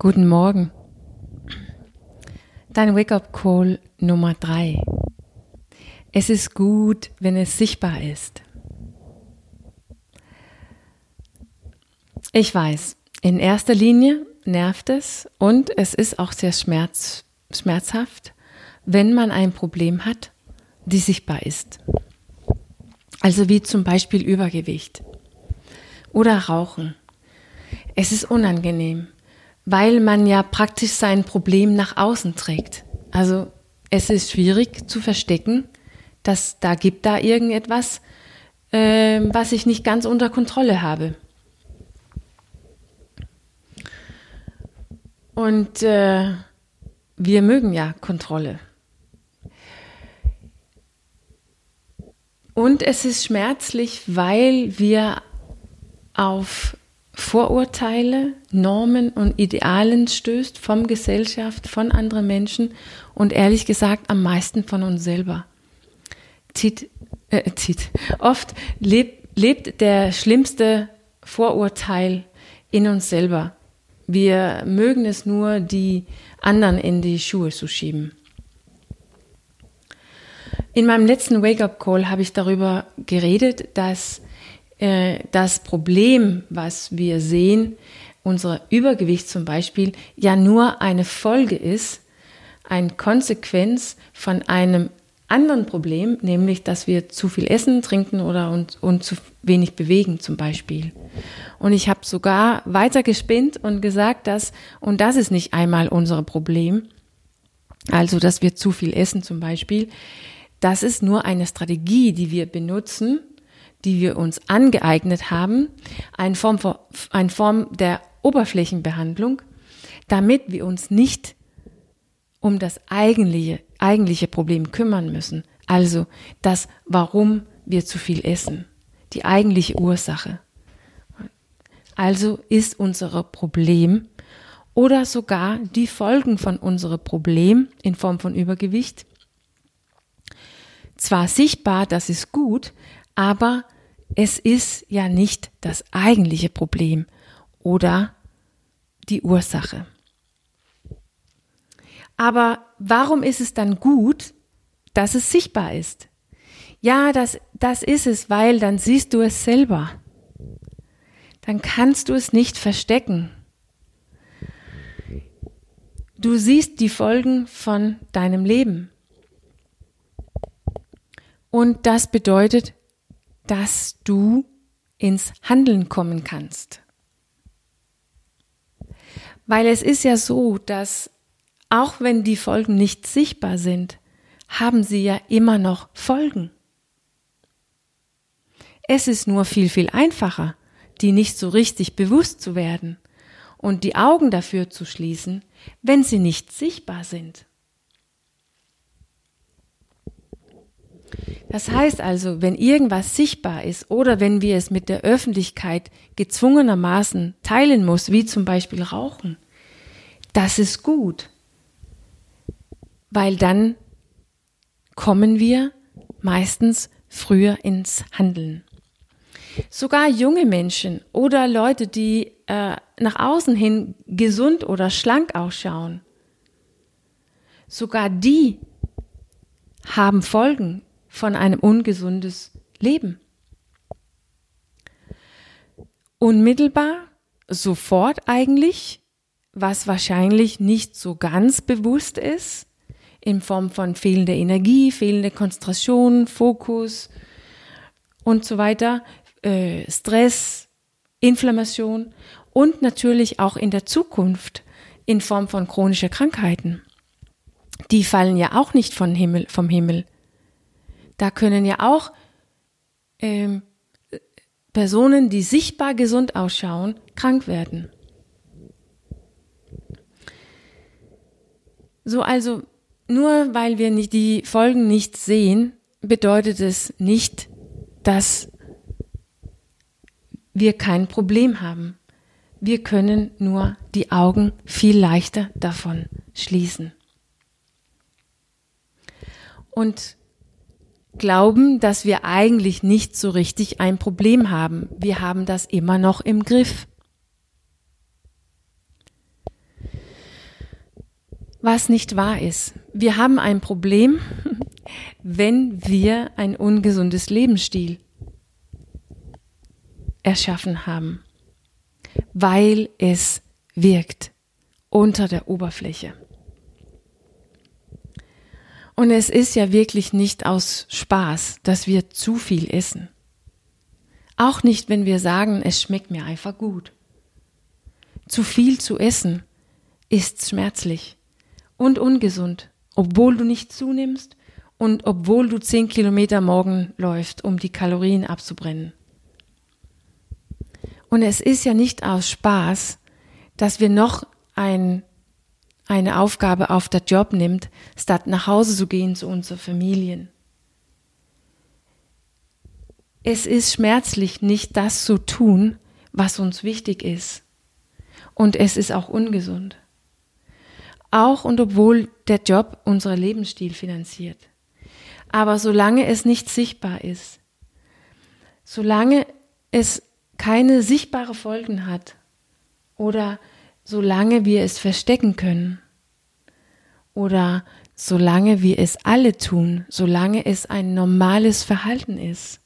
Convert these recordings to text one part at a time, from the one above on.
Guten Morgen. Dein Wake-up-Call Nummer drei. Es ist gut, wenn es sichtbar ist. Ich weiß, in erster Linie nervt es und es ist auch sehr schmerz, schmerzhaft, wenn man ein Problem hat, die sichtbar ist. Also wie zum Beispiel Übergewicht oder Rauchen. Es ist unangenehm weil man ja praktisch sein Problem nach außen trägt. Also es ist schwierig zu verstecken, dass da gibt da irgendetwas, äh, was ich nicht ganz unter Kontrolle habe. Und äh, wir mögen ja Kontrolle. Und es ist schmerzlich, weil wir auf Vorurteile, Normen und Idealen stößt vom Gesellschaft, von anderen Menschen und ehrlich gesagt am meisten von uns selber. Zieht, äh, zieht. Oft lebt, lebt der schlimmste Vorurteil in uns selber. Wir mögen es nur, die anderen in die Schuhe zu schieben. In meinem letzten Wake-up-Call habe ich darüber geredet, dass äh, das Problem, was wir sehen, unser Übergewicht zum Beispiel, ja nur eine Folge ist, eine Konsequenz von einem anderen Problem, nämlich dass wir zu viel essen, trinken oder und, und zu wenig bewegen zum Beispiel. Und ich habe sogar weiter gespinnt und gesagt, dass, und das ist nicht einmal unser Problem, also dass wir zu viel essen zum Beispiel, das ist nur eine Strategie, die wir benutzen, die wir uns angeeignet haben, eine Form, eine Form der Oberflächenbehandlung, damit wir uns nicht um das eigentliche, eigentliche Problem kümmern müssen. Also das, warum wir zu viel essen. Die eigentliche Ursache. Also ist unser Problem oder sogar die Folgen von unserem Problem in Form von Übergewicht zwar sichtbar, das ist gut, aber es ist ja nicht das eigentliche Problem oder die Ursache. Aber warum ist es dann gut, dass es sichtbar ist? Ja, das, das ist es, weil dann siehst du es selber. Dann kannst du es nicht verstecken. Du siehst die Folgen von deinem Leben. Und das bedeutet, dass du ins Handeln kommen kannst. Weil es ist ja so, dass auch wenn die Folgen nicht sichtbar sind, haben sie ja immer noch Folgen. Es ist nur viel, viel einfacher, die nicht so richtig bewusst zu werden und die Augen dafür zu schließen, wenn sie nicht sichtbar sind. Das heißt also, wenn irgendwas sichtbar ist oder wenn wir es mit der Öffentlichkeit gezwungenermaßen teilen muss, wie zum Beispiel Rauchen, das ist gut, weil dann kommen wir meistens früher ins Handeln. Sogar junge Menschen oder Leute, die äh, nach außen hin gesund oder schlank ausschauen, sogar die haben Folgen von einem ungesundes Leben. Unmittelbar, sofort eigentlich, was wahrscheinlich nicht so ganz bewusst ist, in Form von fehlender Energie, fehlende Konzentration, Fokus und so weiter, äh, Stress, Inflammation und natürlich auch in der Zukunft in Form von chronischer Krankheiten. Die fallen ja auch nicht vom Himmel, vom Himmel. Da können ja auch ähm, Personen, die sichtbar gesund ausschauen, krank werden. So also, nur weil wir nicht die Folgen nicht sehen, bedeutet es nicht, dass wir kein Problem haben. Wir können nur die Augen viel leichter davon schließen. Und glauben, dass wir eigentlich nicht so richtig ein Problem haben. Wir haben das immer noch im Griff. was nicht wahr ist. Wir haben ein Problem, wenn wir ein ungesundes Lebensstil erschaffen haben, weil es wirkt unter der Oberfläche. Und es ist ja wirklich nicht aus Spaß, dass wir zu viel essen. Auch nicht, wenn wir sagen, es schmeckt mir einfach gut. Zu viel zu essen ist schmerzlich und ungesund, obwohl du nicht zunimmst und obwohl du zehn Kilometer morgen läufst, um die Kalorien abzubrennen. Und es ist ja nicht aus Spaß, dass wir noch ein, eine Aufgabe auf der Job nimmt, statt nach Hause zu gehen zu unseren Familien. Es ist schmerzlich, nicht das zu tun, was uns wichtig ist. Und es ist auch ungesund. Auch und obwohl der Job unser Lebensstil finanziert. Aber solange es nicht sichtbar ist, solange es keine sichtbare Folgen hat oder solange wir es verstecken können oder solange wir es alle tun, solange es ein normales Verhalten ist,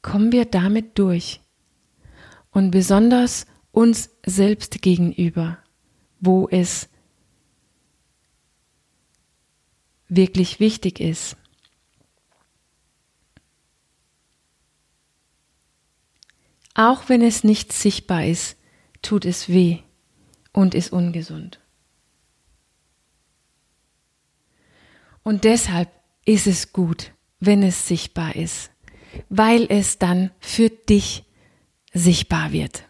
kommen wir damit durch. Und besonders uns selbst gegenüber, wo es wirklich wichtig ist. Auch wenn es nicht sichtbar ist, tut es weh und ist ungesund. Und deshalb ist es gut, wenn es sichtbar ist, weil es dann für dich sichtbar wird.